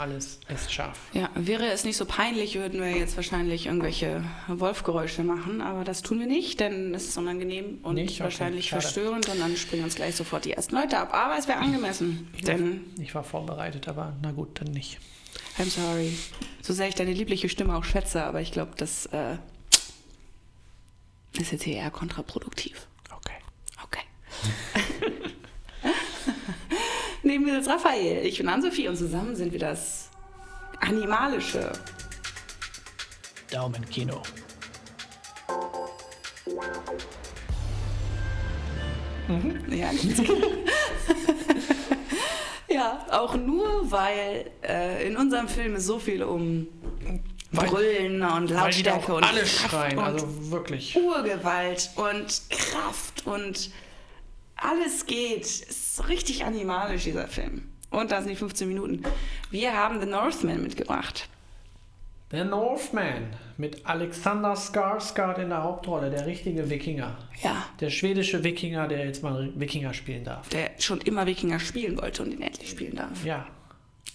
alles ist scharf. Ja, wäre es nicht so peinlich, würden wir jetzt wahrscheinlich irgendwelche Wolfgeräusche machen, aber das tun wir nicht, denn es ist unangenehm und Nicht? Okay, wahrscheinlich schade. verstörend und dann springen uns gleich sofort die ersten Leute ab. Aber es wäre angemessen, Ich war, denn ich war vorbereitet, aber na gut, dann nicht. I'm sorry. So sehr ich deine liebliche Stimme auch schätze, aber ich glaube, das äh, ist jetzt hier eher kontraproduktiv. Okay. Okay. Neben mir sitzt Raphael. Ich bin Ann-Sophie und zusammen sind wir das Animalische. Daumenkino. Ja, ganz genau. ja, auch nur, weil äh, in unserem Film ist so viel um Weil- Brüllen und Weil die da Lautstärke auch und alle Kraft schreien, und also wirklich. Urgewalt und Kraft und alles geht. Es ist richtig animalisch, dieser Film. Und da sind die 15 Minuten. Wir haben The Northman mitgebracht. Der Northman mit Alexander Skarsgård in der Hauptrolle, der richtige Wikinger. Ja, Der schwedische Wikinger, der jetzt mal Wikinger spielen darf. der schon immer Wikinger spielen wollte und ihn endlich spielen darf. Ja,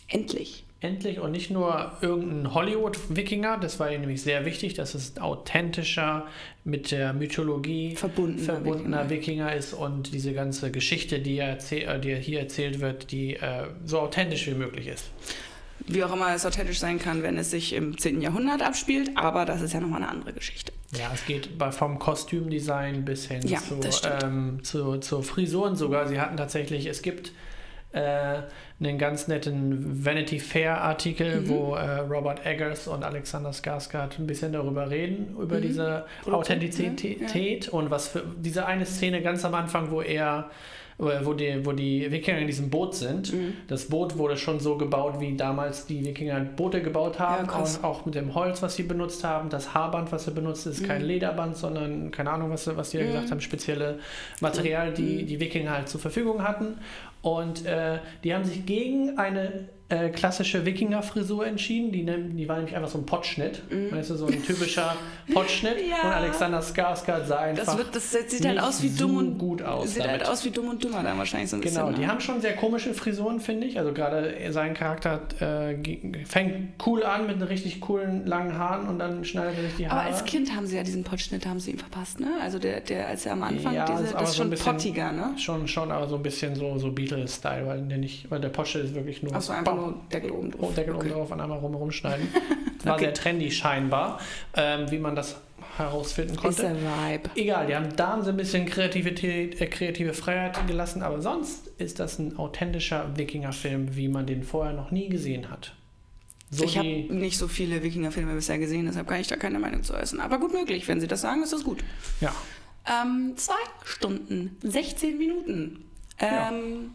Endlich. Endlich und nicht nur irgendein Hollywood-Wikinger, das war nämlich sehr wichtig, dass es authentischer, mit der Mythologie Verbundener verbundener Wikinger. ist und diese ganze Geschichte, die, er erzähl äh, die hier erzählt wird, die äh, so authentisch wie möglich ist. Wie auch immer es authentisch sein kann, wenn es sich im 10. Jahrhundert abspielt, aber das ist ja nochmal eine andere Geschichte. Ja, es geht vom Kostümdesign bis hin Ja, zu, ähm, zu, zu Frisuren sogar. Sie hatten tatsächlich, es gibt äh, einen ganz netten Vanity Fair Artikel, Mhm. wo äh, Robert Eggers und Alexander Skarsgård ein bisschen darüber reden, über diese Mhm. Produkte, Authentizität und was für diese eine Szene ganz am Anfang, wo er wo die, wo die Wikinger in diesem Boot sind. Mhm. Das Boot wurde schon so gebaut, wie damals die Wikinger Boote gebaut haben. Ja, und auch mit dem Holz, was sie benutzt haben. Das Haarband, was sie benutzt, ist kein Lederband, sondern keine Ahnung, was, sie- was die da gesagt haben, spezielle Material, die die Wikinger halt zur Verfügung hatten. Und äh, die haben sich gegen eine äh, klassische Wikinger-Frisur entschieden. Die, nehm- die war nämlich einfach so ein Pottschnitt. Weißt du, so ein typischer Pottschnitt. Ja. Und Alexander Skarsgård sah einfach Das, wird, das sieht halt aus wie dumm so und gut aus Sieht halt damit. aus wie dumm und dümmer dann wahrscheinlich so ein Genau, bisschen. die ne? haben schon sehr komische Frisuren, finde ich. Also gerade sein Charakter äh, fängt cool an mit richtig coolen langen Haaren und dann schneidet er sich die Aber Haare. als Kind haben sie ja diesen Pottschnitt haben sie ihm verpasst, ne? Also der, der als er am Anfang Ja, diese, ist aber das ist so ein schon bisschen- pottiger, ne? Schon, schon, aber so ein bisschen so, so Beatles-Style, weil der nicht, weil der Porsche ist wirklich nur Achso, einfach Nur Deckel oben oh, drauf. Deckel okay. oben drauf und einmal rum rumschneiden. War Okay. sehr trendy scheinbar, ähm, wie man das herausfinden Ist konnte. der Vibe. Egal, die haben da haben sie ein bisschen Kreativität, äh, kreative Freiheit gelassen, aber sonst ist das ein authentischer Wikinger-Film, wie man den vorher noch nie gesehen hat. So ich habe nicht so viele Wikinger-Filme bisher gesehen, deshalb kann ich da keine Meinung zu äußern. Aber gut möglich, wenn sie das sagen, ist das gut. ja, Ähm, zwei Stunden, 16 Minuten. Ja. Ähm,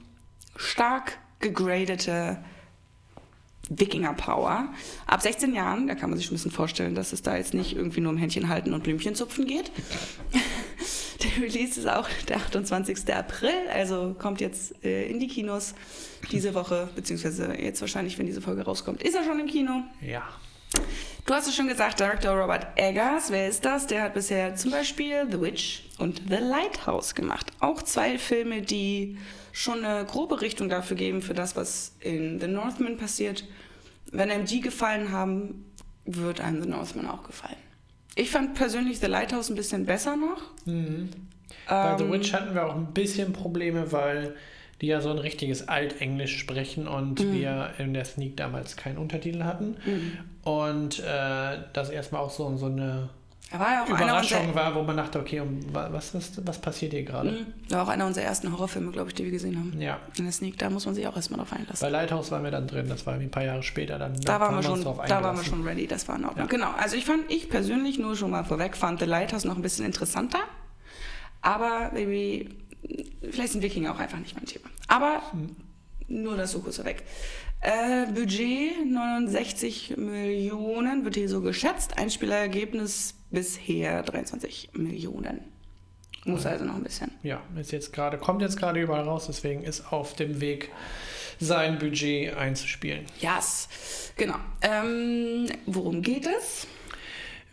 stark gegradete Wikinger-Power. Ab 16 Jahren, da kann man sich schon ein bisschen vorstellen, dass es da jetzt nicht irgendwie nur um Händchen halten und Blümchen zupfen geht. der Release ist auch der 28. April, also kommt jetzt äh, in die Kinos diese Woche, beziehungsweise jetzt wahrscheinlich, wenn diese Folge rauskommt, ist er schon im Kino. ja. Du hast es schon gesagt, Director Robert Eggers. Wer ist das? Der hat bisher zum Beispiel The Witch und The Lighthouse gemacht. Auch zwei Filme, die schon eine grobe Richtung dafür geben, für das, was in The Northman passiert. Wenn einem die gefallen haben, wird einem The Northman auch gefallen. Ich fand persönlich The Lighthouse ein bisschen besser noch. Bei The Ähm, Witch hatten wir auch ein bisschen Probleme, weil die ja so ein richtiges Altenglisch sprechen und Mhm. wir in der Sneak damals keinen Untertitel hatten. Und äh, das erstmal auch so, so eine war ja Überraschung war, wo man dachte, okay, wa- was, was, was passiert hier gerade? Mhm. war auch einer unserer ersten Horrorfilme, glaube ich, die wir gesehen haben. Ja, In der Sneak, da muss man sich auch erstmal drauf einlassen. bei Lighthouse waren wir dann drin, das war irgendwie ein paar Jahre später. Dann, Da waren, wir schon, da waren wir schon ready, das war in Ordnung. Ja. Genau, also ich fand, ich persönlich nur schon mal vorweg, fand The Lighthouse noch ein bisschen interessanter. Aber maybe, vielleicht sind Wikinger auch einfach nicht mein Thema. Aber nur das so kurz vorweg. Äh, Budget 69 Millionen wird hier so geschätzt. Einspielergebnis bisher 23 Millionen. Muss also noch ein bisschen. Ja, ist jetzt gerade, kommt jetzt gerade überall raus, deswegen ist auf dem Weg, sein Budget einzuspielen. Yes, genau. Ähm, worum geht es?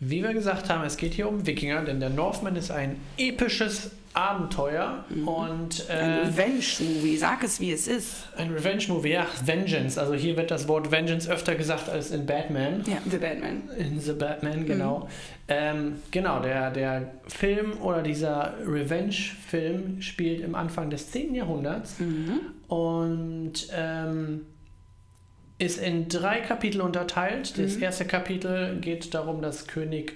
Wie wir gesagt haben, es geht hier um Wikinger, denn der Northman ist ein episches Abenteuer Mhm. und äh, Ein Revenge-Movie, sag es wie es ist. ein Revenge-Movie, ja, Vengeance. Also hier wird das Wort Vengeance öfter gesagt als in Batman. Ja, The Batman. In The Mhm. Batman, genau. Ähm, genau, der, der Film oder dieser Revenge-Film spielt im Anfang des 10. Jahrhunderts Mhm. und ähm, ist in drei Kapitel unterteilt. Das Mhm. erste Kapitel geht darum, dass König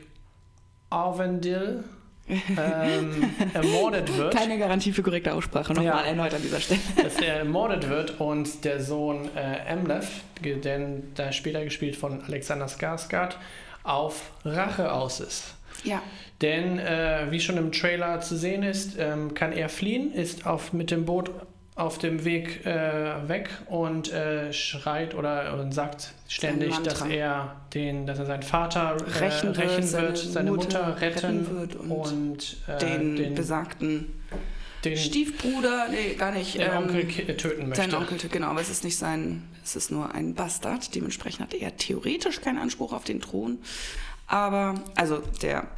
Arvendil ähm, ermordet wird. Keine Garantie für korrekte Aussprache, nochmal Ja. erneut an dieser Stelle. dass er ermordet wird und der Sohn äh, Emleth, denn da später gespielt von Alexander Skarsgård, auf Rache aus ist. Ja, Denn äh, wie schon im Trailer zu sehen ist, ähm, kann er fliehen, ist auf, mit dem Boot auf dem Weg äh, weg und äh, schreit oder und sagt ständig, dass er den, dass er seinen Vater äh, Rächen rächen, wird, wird, seine seine, Mutter, Mutter retten, wird und und, äh, den, den, besagten den, Stiefbruder, nee, gar nicht. den ähm, Onkel töten möchte. Sein Onkel, genau, aber es ist nicht sein, es ist nur ein Bastard. Dementsprechend hat er theoretisch keinen Anspruch auf den Thron. Aber, also der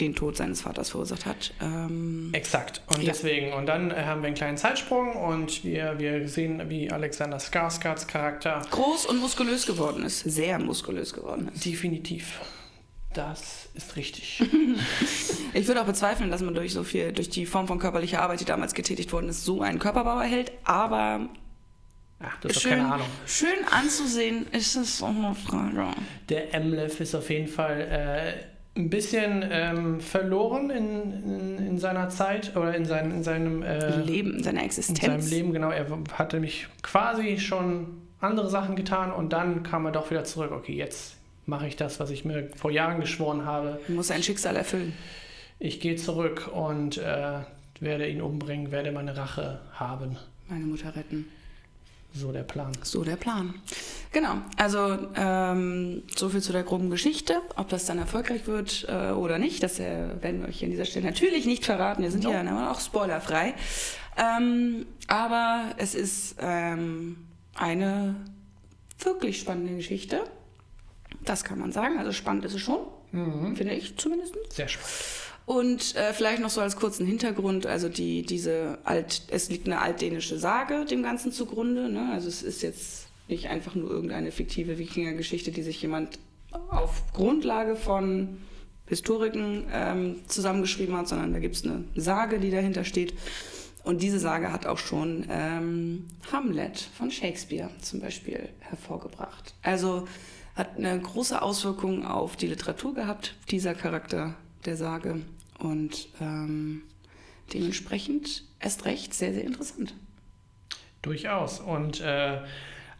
den Tod seines Vaters verursacht hat. Ähm, Exakt. Und Ja. deswegen, und dann äh, haben wir einen kleinen Zeitsprung und wir, wir sehen, wie Alexander Skarsgårds Charakter groß und muskulös geworden ist. Sehr muskulös geworden ist. definitiv. Das ist richtig. Ich würde auch bezweifeln, dass man durch so viel, durch die Form von körperlicher Arbeit, die damals getätigt worden ist, so einen Körperbau erhält. Aber Ach, das schön, keine Ahnung. schön anzusehen ist es auch eine Frage. Der Emlef ist auf jeden Fall äh, ein bisschen ähm, verloren in, in, in seiner Zeit oder in, sein, in seinem äh, Leben, in Existenz. seinem Leben, genau. Er hatte mich quasi schon andere Sachen getan und dann kam er doch wieder zurück. Okay, jetzt mache ich das, was ich mir vor Jahren geschworen habe. Muss sein Schicksal erfüllen. Ich gehe zurück und äh, werde ihn umbringen, werde meine Rache haben. Meine Mutter retten. So der Plan. So der Plan. Genau, also ähm, so viel zu der groben Geschichte. Ob das dann erfolgreich wird äh, oder nicht, das äh, werden wir euch hier an dieser Stelle natürlich nicht verraten. Wir sind Nope. ja immer auch spoilerfrei. Ähm, aber es ist ähm, eine wirklich spannende Geschichte. Das kann man sagen. Also spannend ist es schon, finde ich zumindest. Sehr spannend. Und äh, vielleicht noch so als kurzen Hintergrund, also die, diese alt, es liegt eine altdänische Sage dem Ganzen zugrunde. Ne? Also es ist jetzt nicht einfach nur irgendeine fiktive Wikingergeschichte, die sich jemand auf Grundlage von Historiken ähm, zusammengeschrieben hat, sondern da gibt es eine Sage, die dahinter steht. Und diese Sage hat auch schon ähm, Hamlet von Shakespeare zum Beispiel hervorgebracht. Also hat eine große Auswirkung auf die Literatur gehabt, dieser Charakter der Sage. Und ähm, dementsprechend erst recht sehr, sehr interessant. Durchaus. Und äh,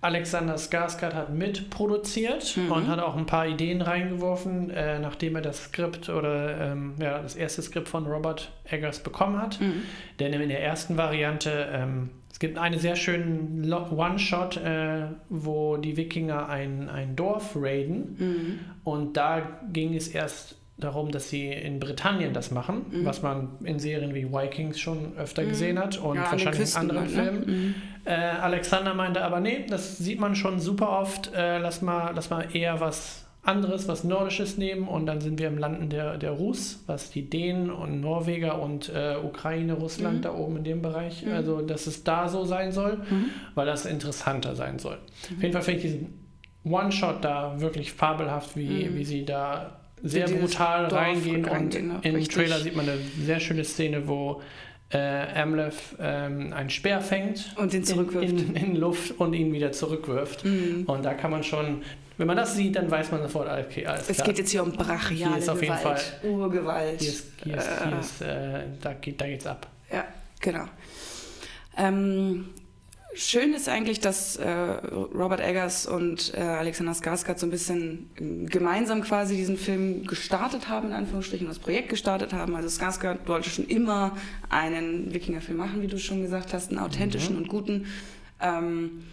Alexander Skarsgård hat mitproduziert Mhm. und hat auch ein paar Ideen reingeworfen, äh, nachdem er das Skript oder ähm, ja, das erste Skript von Robert Eggers bekommen hat. Mhm. Denn in der ersten Variante, ähm, es gibt einen sehr schönen One-Shot, äh, wo die Wikinger ein, ein Dorf raiden. Mhm. Und da ging es erst darum, dass sie in Britannien das machen, Mhm. was man in Serien wie Vikings schon öfter gesehen hat und Ja, wahrscheinlich in anderen ne? Filmen. Äh, Alexander meinte aber, nee, das sieht man schon super oft, äh, lass, mal, lass mal eher was anderes, was Nordisches nehmen und dann sind wir im Landen der, der Rus, was die Dänen und Norweger und äh, Ukraine, Russland Mhm. da oben in dem Bereich, Mhm. also dass es da so sein soll, Mhm. weil das interessanter sein soll. Auf jeden Fall finde ich diesen One-Shot da wirklich fabelhaft, wie, Mhm. wie sie da sehr brutal Dorf reingehen und reingehen, ne? im. Trailer sieht man eine sehr schöne Szene, wo äh, Amleth ähm, einen Speer fängt Und in, zurückwirft. in, in Luft und ihn wieder zurückwirft. Mhm. Und da kann man schon, wenn man das sieht, dann weiß man sofort, okay, alles Es klar. geht jetzt hier um brachiale Hier ist auf jeden Gewalt, Urgewalt. hier ist, hier ist, Äh, hier ist, äh, da, geht, geht's ab. Ja, genau. Ähm, schön ist eigentlich, dass äh, Robert Eggers und äh, Alexander Skarsgård so ein bisschen ähm, gemeinsam quasi diesen Film gestartet haben, in Anführungsstrichen, das Projekt gestartet haben. Also Skarsgård wollte schon immer einen Wikingerfilm machen, wie du schon gesagt hast, einen authentischen und guten. Ähm,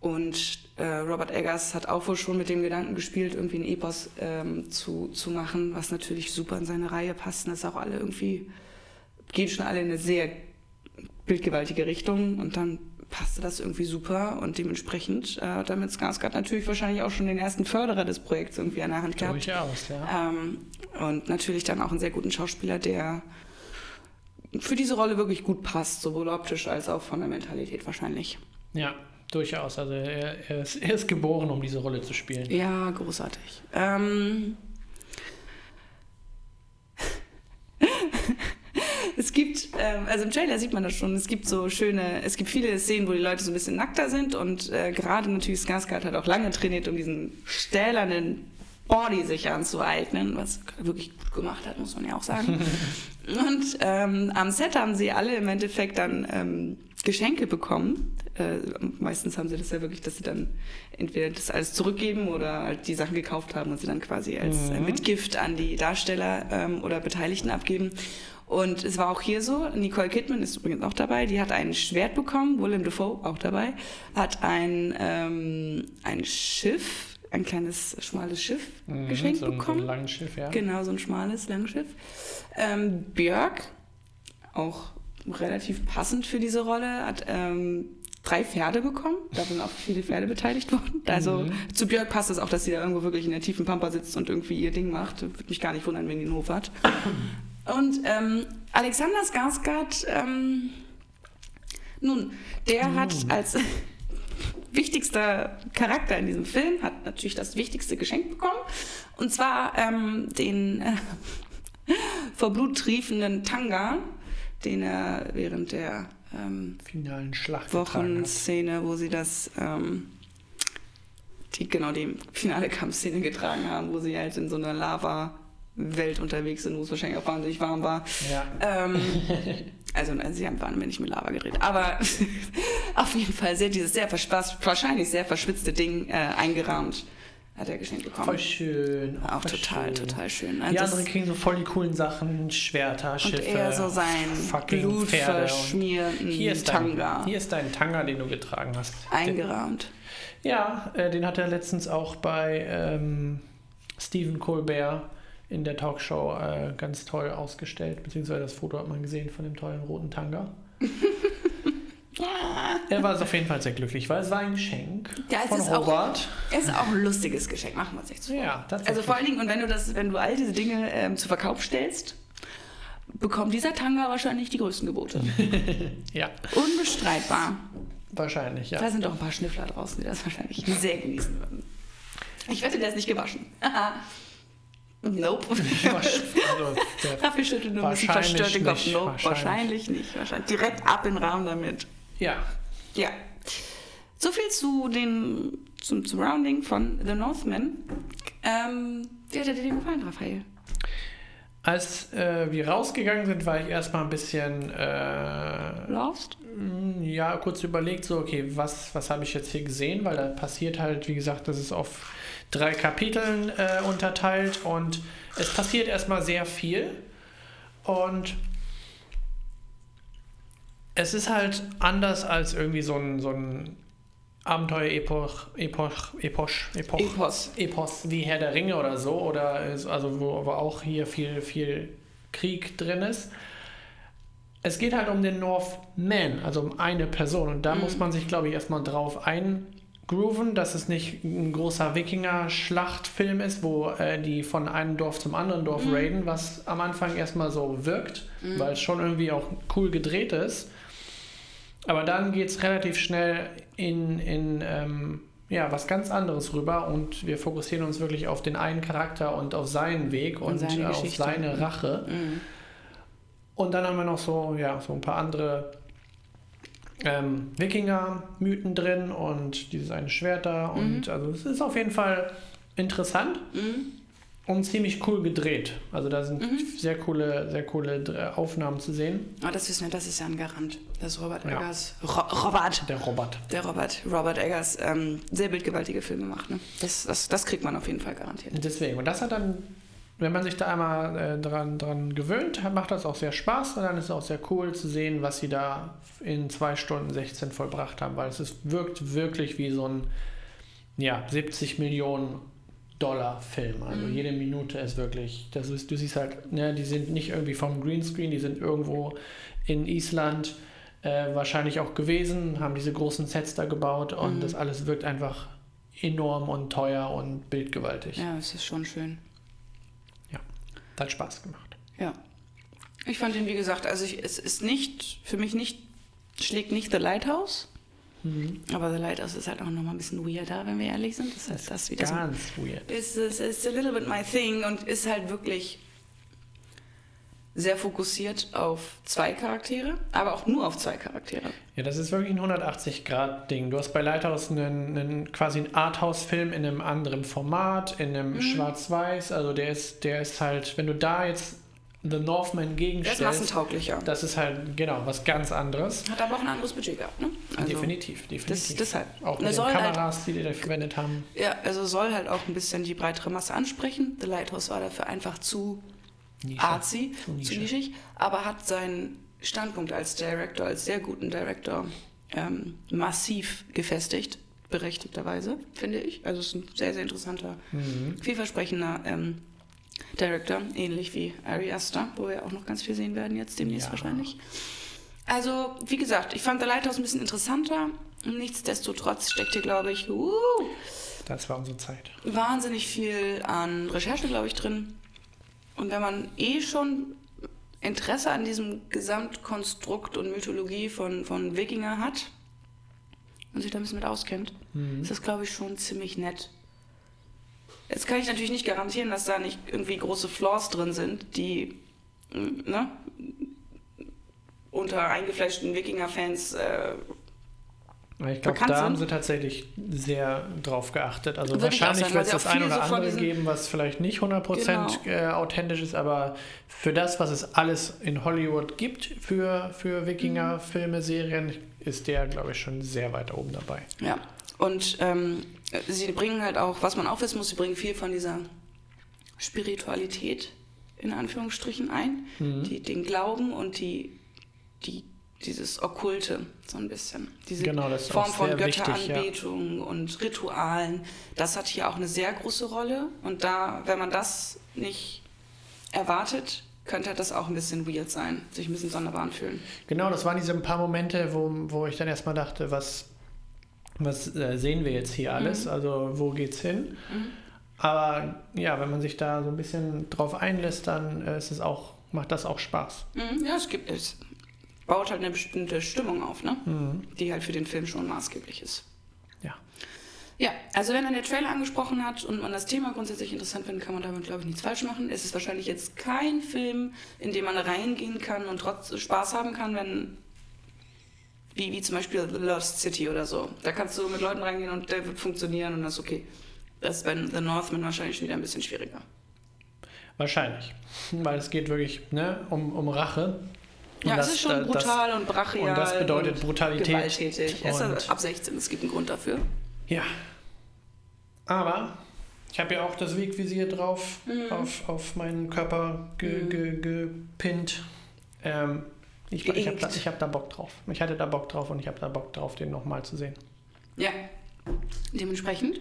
und äh, Robert Eggers hat auch wohl schon mit dem Gedanken gespielt, irgendwie ein Epos ähm, zu, zu machen, was natürlich super in seine Reihe passt. Und das ist auch alle irgendwie, gehen schon alle in eine sehr bildgewaltige Richtung. Und dann passte das irgendwie super und dementsprechend äh, hat damit Skarsgård natürlich wahrscheinlich auch schon den ersten Förderer des Projekts irgendwie an der Hand gehabt. Durchaus, ja. Ähm, und natürlich dann auch einen sehr guten Schauspieler, der für diese Rolle wirklich gut passt, sowohl optisch als auch von der Mentalität wahrscheinlich. Ja, durchaus. Also er, er, ist, er ist geboren, um diese Rolle zu spielen. Ja, großartig. Ähm, es gibt, ähm, also im Trailer sieht man das schon, es gibt so schöne, es gibt viele Szenen, wo die Leute so ein bisschen nackter sind und äh, gerade natürlich Skarsgård hat auch lange trainiert, um diesen stählernen Body sich anzueignen, was wirklich gut gemacht hat, muss man ja auch sagen. und ähm, am Set haben sie alle im Endeffekt dann ähm, Geschenke bekommen. Äh, meistens haben sie das ja wirklich, dass sie dann entweder das alles zurückgeben oder halt die Sachen gekauft haben und sie dann quasi als äh, Mhm. Mitgift an die Darsteller ähm, oder Beteiligten abgeben. Und es war auch hier so, Nicole Kidman ist übrigens auch dabei, die hat ein Schwert bekommen, Willem Dafoe auch dabei, hat ein, ähm, ein Schiff, ein kleines, schmales Schiff Mhm, geschenkt so ein, so bekommen. ein langes Schiff, ja. Genau, so ein schmales Langschiff. Ähm, Björk, auch relativ passend für diese Rolle, hat ähm, drei Pferde bekommen. Da sind auch viele Pferde beteiligt worden. Also Mhm. zu Björk passt es auch, dass sie da irgendwo wirklich in der tiefen Pampa sitzt und irgendwie ihr Ding macht. Würde mich gar nicht wundern, wenn die einen Hof hat. Und ähm, Alexander Skarsgård, ähm, nun, der hat als wichtigster Charakter in diesem Film, hat natürlich das wichtigste Geschenk bekommen. Und zwar ähm, den äh, vor Blut triefenden Tanga, den er während der ähm, Finalen Schlacht. Wochenszene, wo sie das, ähm, die, genau die finale Kampfszene getragen haben, wo sie halt in so einer Lava-Welt unterwegs sind, wo es wahrscheinlich auch wahnsinnig warm war. Ja. Ähm, also äh, sie haben mir nicht mit Lava geredet, aber auf jeden Fall sehr dieses sehr wahrscheinlich sehr verschwitzte Ding äh, eingerahmt hat er geschenkt bekommen. Voll schön. auch voll total, schön. total schön. Die Also das- anderen kriegen so voll die coolen Sachen, Schwerter, und Schiffe, er so sein. Und blutverschmierten hier ist, dein, Tanga hier ist dein Tanga, den du getragen hast. eingerahmt. Den, ja, äh, den hat er letztens auch bei ähm, Stephen Colbert in der Talkshow äh, ganz toll ausgestellt, beziehungsweise das Foto hat man gesehen von dem tollen roten Tanga. er war auf jeden Fall sehr glücklich, weil es war ein Geschenk Ja, es von ist auch- Robert. Es ist auch ein lustiges Geschenk, machen wir uns nichts vor. Ja. Also vor allen Dingen, und wenn du das, wenn du all diese Dinge ähm, zu Verkauf stellst, bekommt dieser Tanga wahrscheinlich die größten Gebote. ja, Unbestreitbar. wahrscheinlich, ja. Da sind auch ein paar Schnüffler draußen, die das wahrscheinlich sehr genießen würden. Ich wette, der ist nicht gewaschen. nope. Also, schüttelt nur ein bisschen verstört den Kopf. Nope, wahrscheinlich. wahrscheinlich nicht. Wahrscheinlich. Direkt ab in den Raum damit. ja, Ja. So viel zu den, zum Surrounding von The Northman. Ähm, wie hat er dir denn gefallen, Raphael? Als äh, wir rausgegangen sind, war ich erstmal ein bisschen, äh, Lost? mh, ja, kurz überlegt, so, okay, was, was habe ich jetzt hier gesehen? Weil da passiert halt, wie gesagt, das ist auf drei Kapiteln äh, unterteilt und es passiert erstmal sehr viel. Und es ist halt anders als irgendwie so ein, so ein Abenteuer-Epoch, Epoch, Epoch, Epoch, Epos. Epos wie Herr der Ringe oder so, oder ist- also wo aber auch hier viel, viel Krieg drin ist. Es geht halt um den Northman, also um eine Person. Und da muss man sich, glaube ich, erstmal drauf eingrooven, dass es nicht ein großer Wikinger-Schlachtfilm ist, wo äh, die von einem Dorf zum anderen Dorf raiden, was am Anfang erstmal so wirkt, weil es schon irgendwie auch cool gedreht ist. Aber dann geht es relativ schnell in, in ähm, ja, was ganz anderes rüber und wir fokussieren uns wirklich auf den einen Charakter und auf seinen Weg und, seine äh, auf seine Rache. Mhm. Und dann haben wir noch so, ja, so ein paar andere ähm, Wikinger-Mythen drin und dieses eine Schwert da. Und also es ist auf jeden Fall interessant Mhm. und ziemlich cool gedreht. Also da sind sehr coole, sehr coole Aufnahmen zu sehen. Aber das wissen wir, das ist ja ein Garant. Das ist Robert Ja. Eggers. Ro Robert. Der Robert. Der Robert. Robert Eggers ähm, sehr bildgewaltige Filme macht. Ne? Das, das, das kriegt man auf jeden Fall garantiert. Deswegen. Und das hat dann, wenn man sich da einmal äh, dran, dran gewöhnt, macht das auch sehr Spaß und dann ist es auch sehr cool zu sehen, was sie da in 2 Stunden 16 vollbracht haben, weil es ist, wirkt wirklich wie so ein ja, 70 Millionen Dollar Film. Also jede Minute ist wirklich, das ist, du siehst halt, ne, die sind nicht irgendwie vom Greenscreen, die sind irgendwo in Island äh, wahrscheinlich auch gewesen, haben diese großen Sets da gebaut und Mhm. das alles wirkt einfach enorm und teuer und bildgewaltig. Ja, es ist schon schön. Hat Spaß gemacht. Ja. Ich fand ihn, wie gesagt, also ich, es ist nicht, für mich nicht, schlägt nicht The Lighthouse. Mhm. Aber The Lighthouse ist halt auch nochmal ein bisschen weirder, wenn wir ehrlich sind. Das heißt, das wieder so Ganz weird. ist, ist, ist a little bit my thing und ist halt wirklich sehr fokussiert auf zwei Charaktere, aber auch nur auf zwei Charaktere. Ja, das ist wirklich ein 180-Grad-Ding. Du hast bei Lighthouse einen, einen quasi einen Arthouse-Film in einem anderen Format, in einem Mhm. Schwarz-Weiß. Also der ist, der ist halt, wenn du da jetzt The Northman Der ist gegenstellst, massentauglicher. das ist halt genau was ganz anderes. Hat aber auch ein anderes Budget gehabt, ne? Also, definitiv, definitiv. Das, deshalb. Auch mit den halt, Kameras, die die da verwendet haben. ja, also soll halt auch ein bisschen die breitere Masse ansprechen. The Lighthouse war dafür einfach zu Nische. artsy, Zu Nische. zu nischig, aber hat seinen Standpunkt als Director, als sehr guten Director, ähm, massiv gefestigt, berechtigterweise, finde ich. Also es ist ein sehr, sehr interessanter, Mhm. vielversprechender ähm, Director, ähnlich wie Ari Aster, wo wir auch noch ganz viel sehen werden jetzt demnächst Ja. wahrscheinlich. Also, wie gesagt, ich fand The Lighthouse ein bisschen interessanter. Nichtsdestotrotz steckt hier, glaube ich, uh, Das war unsere Zeit. wahnsinnig viel an Recherche, glaube ich, drin. Und wenn man eh schon Interesse an diesem Gesamtkonstrukt und Mythologie von, von Wikinger hat und sich da ein bisschen mit auskennt, Mhm. ist das, glaube ich, schon ziemlich nett. Jetzt kann ich natürlich nicht garantieren, dass da nicht irgendwie große Flaws drin sind, die ne, unter eingefleischten Wikinger-Fans äh, Ich glaube, da haben sie tatsächlich sehr drauf geachtet. Also Würde wahrscheinlich wird es das ein oder so andere geben, was vielleicht nicht 100% äh, authentisch ist, aber für das, was es alles in Hollywood gibt, für, für Wikinger, Filme, Serien, ist der, glaube ich, schon sehr weit oben dabei. Ja, und ähm, sie bringen halt auch, was man auch wissen muss, sie bringen viel von dieser Spiritualität in Anführungsstrichen ein, Mhm. die, den Glauben und die, die, dieses Okkulte so ein bisschen. Diese Genau, das ist Form von wichtig, ja. Götteranbetung und Ritualen, das hat hier auch eine sehr große Rolle. Und da, wenn man das nicht erwartet, könnte das auch ein bisschen weird sein, sich ein bisschen sonderbar anfühlen. Genau, das waren diese paar Momente, wo, wo ich dann erstmal dachte, was, was äh, sehen wir jetzt hier alles? Also wo geht's hin? Aber ja, wenn man sich da so ein bisschen drauf einlässt, dann äh, ist es auch, macht das auch Spaß. Mhm, ja, es gibt es. Baut halt eine bestimmte Stimmung auf, ne? Mhm. Die halt für den Film schon maßgeblich ist. Ja. Ja, also wenn dann der Trailer angesprochen hat und man das Thema grundsätzlich interessant findet, kann man damit, glaube ich, nichts falsch machen. Es ist wahrscheinlich jetzt kein Film, in den man reingehen kann und trotzdem Spaß haben kann, wenn. Wie, wie zum Beispiel The Lost City oder so. Da kannst du mit Leuten reingehen und der wird funktionieren und das ist okay. Das ist bei The Northman wahrscheinlich schon wieder ein bisschen schwieriger. Wahrscheinlich. Weil es geht wirklich ne, um, um Rache. Und Ja, das- es ist schon das- brutal und brachial. und das bedeutet und Brutalität. Gewalttätig. Es ist ab 16, es gibt einen Grund dafür. Ja. Aber ich habe ja auch das Wegvisier drauf Mhm. auf, auf meinen Körper ge, ge, gepinnt. Ähm, ich ich habe da, ich hab da Bock drauf. Ich hatte da Bock drauf und ich habe da Bock drauf, den nochmal zu sehen. Ja. Dementsprechend,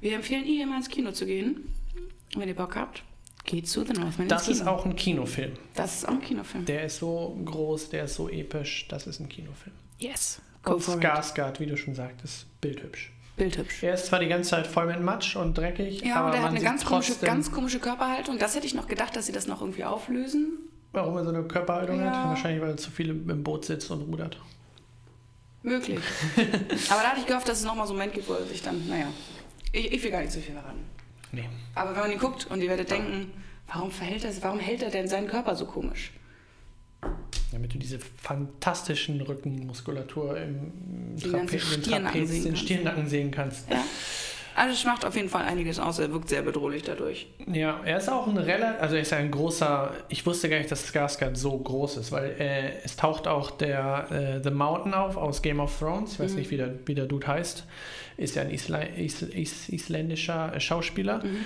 wir empfehlen ihr mal ins Kino zu gehen. Wenn ihr Bock habt, geht zu The Northman Das ist auch ein Kinofilm. Das ist auch ein Kinofilm. Der ist so groß, der ist so episch. Das ist ein Kinofilm. Yes. Go Und for it. Skarsgård, wie du schon sagtest, bildhübsch. Bildhübsch. Er ist zwar die ganze Zeit voll mit Matsch und dreckig, Ja, aber und er hat eine ganz komische, ganz komische Körperhaltung. Das hätte ich noch gedacht, dass sie das noch irgendwie auflösen. warum er so eine Körperhaltung Ja. hat. Wahrscheinlich, weil er zu viel im Boot sitzt und rudert. Möglich. Aber da hatte ich gehofft, dass es nochmal so einen Moment gibt, wo er sich dann, naja. Ich, ich will gar nicht zu viel verraten. Nee. Aber wenn man ihn guckt und ihr werdet denken, warum verhält er, warum hält er denn seinen Körper so komisch? Damit du diese fantastischen Rückenmuskulatur im Trape Stirnacken Trapez, den kannst. Stirnacken sehen kannst. Ja. Also es macht auf jeden Fall einiges aus. Er wirkt sehr bedrohlich dadurch. Ja, er ist auch ein relativ, also er ist ein großer, ich wusste gar nicht, dass Skarsgård so groß ist, weil äh, es taucht auch der äh, The Mountain auf aus Game of Thrones, ich weiß Mhm. nicht, wie der, wie der Dude heißt, ist ja ein Isla is, is, isländischer äh, Schauspieler Mhm.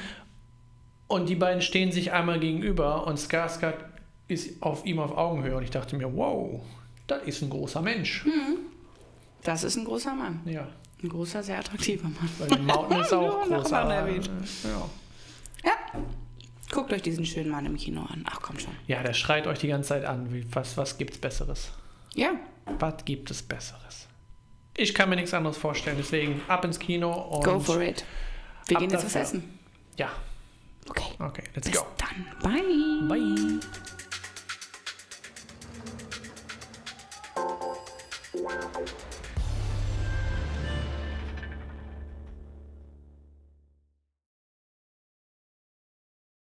und die beiden stehen sich einmal gegenüber und Skarsgård ist auf ihm auf Augenhöhe und ich dachte mir, wow, das ist ein großer Mensch. Mhm. Das ist ein großer Mann. Ja, Ein großer, sehr attraktiver Mann. weil der Mountain ist auch Ja, groß. Nachbarn aber, erwähnt. ja. Ja. Guckt euch diesen schönen Mann im Kino an. Ach komm schon. ja, der schreit euch die ganze Zeit an, wie, was, was gibt's Besseres? Ja, Was gibt es Besseres? Ich kann mir nichts anderes vorstellen, deswegen ab ins Kino und. Go for it. Wir gehen jetzt was essen. Ja, Okay. okay, let's Bis go. dann. Bye. Bye.